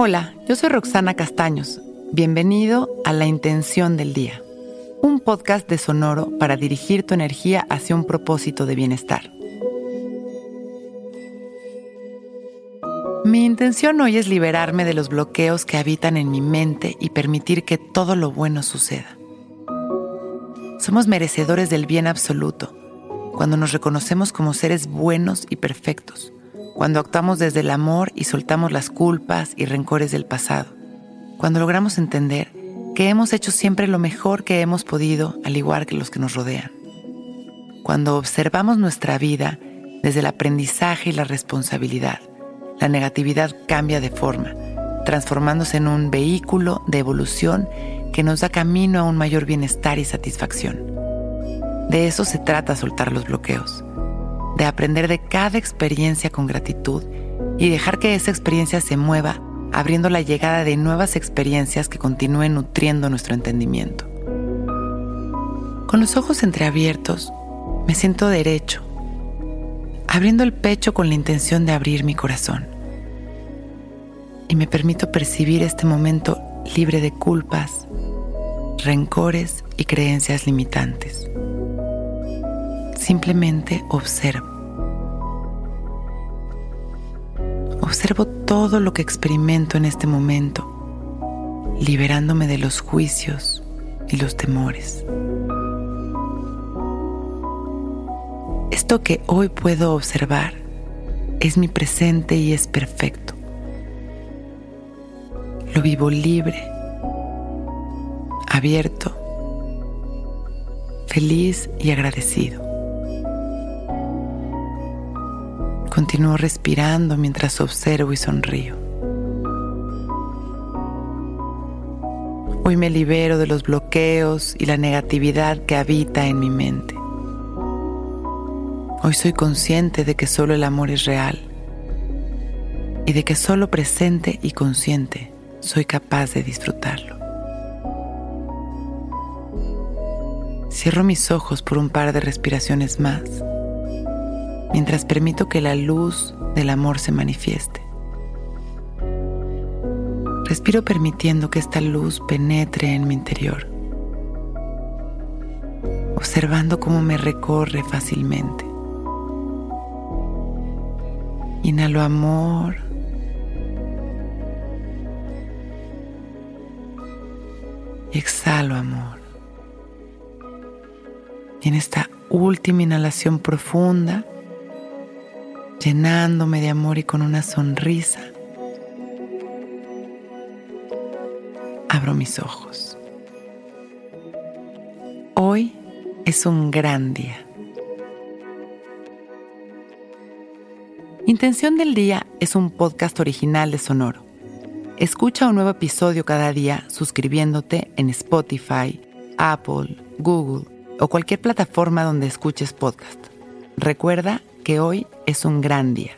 Hola, yo soy Roxana Castaños. Bienvenido a La Intención del Día, un podcast de Sonoro para dirigir tu energía hacia un propósito de bienestar. Mi intención hoy es liberarme de los bloqueos que habitan en mi mente y permitir que todo lo bueno suceda. Somos merecedores del bien absoluto cuando nos reconocemos como seres buenos y perfectos cuando actuamos desde el amor y soltamos las culpas y rencores del pasado, cuando logramos entender que hemos hecho siempre lo mejor que hemos podido, al igual que los que nos rodean, cuando observamos nuestra vida desde el aprendizaje y la responsabilidad, la negatividad cambia de forma, transformándose en un vehículo de evolución que nos da camino a un mayor bienestar y satisfacción. De eso se trata soltar los bloqueos de aprender de cada experiencia con gratitud y dejar que esa experiencia se mueva, abriendo la llegada de nuevas experiencias que continúen nutriendo nuestro entendimiento. Con los ojos entreabiertos, me siento derecho, abriendo el pecho con la intención de abrir mi corazón. Y me permito percibir este momento libre de culpas, rencores y creencias limitantes. Simplemente observo. Observo todo lo que experimento en este momento, liberándome de los juicios y los temores. Esto que hoy puedo observar es mi presente y es perfecto. Lo vivo libre, abierto, feliz y agradecido. Continúo respirando mientras observo y sonrío. Hoy me libero de los bloqueos y la negatividad que habita en mi mente. Hoy soy consciente de que solo el amor es real y de que solo presente y consciente soy capaz de disfrutarlo. Cierro mis ojos por un par de respiraciones más mientras permito que la luz del amor se manifieste. Respiro permitiendo que esta luz penetre en mi interior, observando cómo me recorre fácilmente. Inhalo amor. Y exhalo amor. Y en esta última inhalación profunda, llenándome de amor y con una sonrisa, abro mis ojos. Hoy es un gran día. Intención del Día es un podcast original de Sonoro. Escucha un nuevo episodio cada día suscribiéndote en Spotify, Apple, Google o cualquier plataforma donde escuches podcast. Recuerda que hoy es un gran día.